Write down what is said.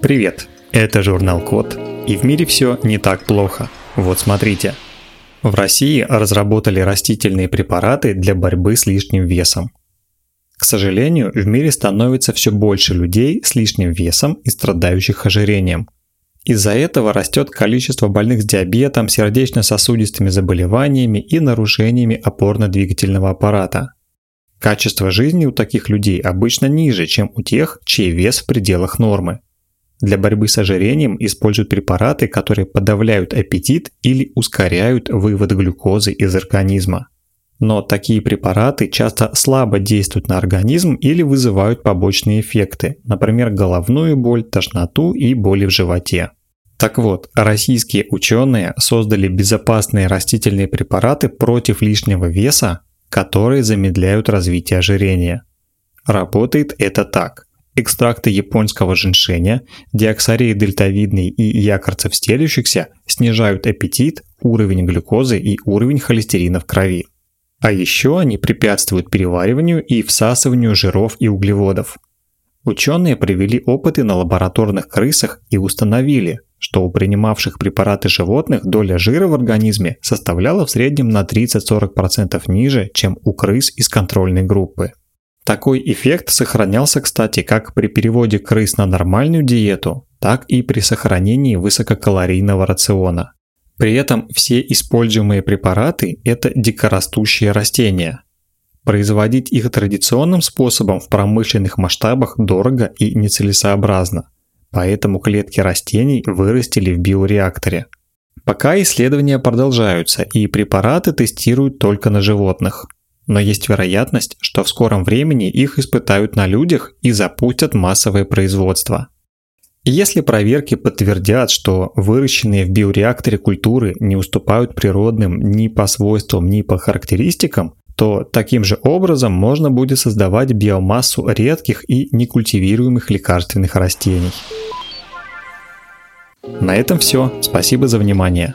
Привет, это журнал Код, и в мире все не так плохо. Вот смотрите. В России разработали растительные препараты для борьбы с лишним весом. К сожалению, в мире становится все больше людей с лишним весом и страдающих ожирением. Из-за этого растет количество больных с диабетом, сердечно-сосудистыми заболеваниями и нарушениями опорно-двигательного аппарата. Качество жизни у таких людей обычно ниже, чем у тех, чей вес в пределах нормы. Для борьбы с ожирением используют препараты, которые подавляют аппетит или ускоряют вывод глюкозы из организма. Но такие препараты часто слабо действуют на организм или вызывают побочные эффекты, например, головную боль, тошноту и боли в животе. Так вот, российские ученые создали безопасные растительные препараты против лишнего веса, которые замедляют развитие ожирения. Работает это так экстракты японского женьшеня, диоксарии дельтовидной и якорцев стелющихся снижают аппетит, уровень глюкозы и уровень холестерина в крови. А еще они препятствуют перевариванию и всасыванию жиров и углеводов. Ученые провели опыты на лабораторных крысах и установили, что у принимавших препараты животных доля жира в организме составляла в среднем на 30-40% ниже, чем у крыс из контрольной группы. Такой эффект сохранялся, кстати, как при переводе крыс на нормальную диету, так и при сохранении высококалорийного рациона. При этом все используемые препараты – это дикорастущие растения. Производить их традиционным способом в промышленных масштабах дорого и нецелесообразно. Поэтому клетки растений вырастили в биореакторе. Пока исследования продолжаются и препараты тестируют только на животных – но есть вероятность, что в скором времени их испытают на людях и запустят массовое производство. если проверки подтвердят, что выращенные в биореакторе культуры не уступают природным ни по свойствам, ни по характеристикам, то таким же образом можно будет создавать биомассу редких и некультивируемых лекарственных растений. На этом все. Спасибо за внимание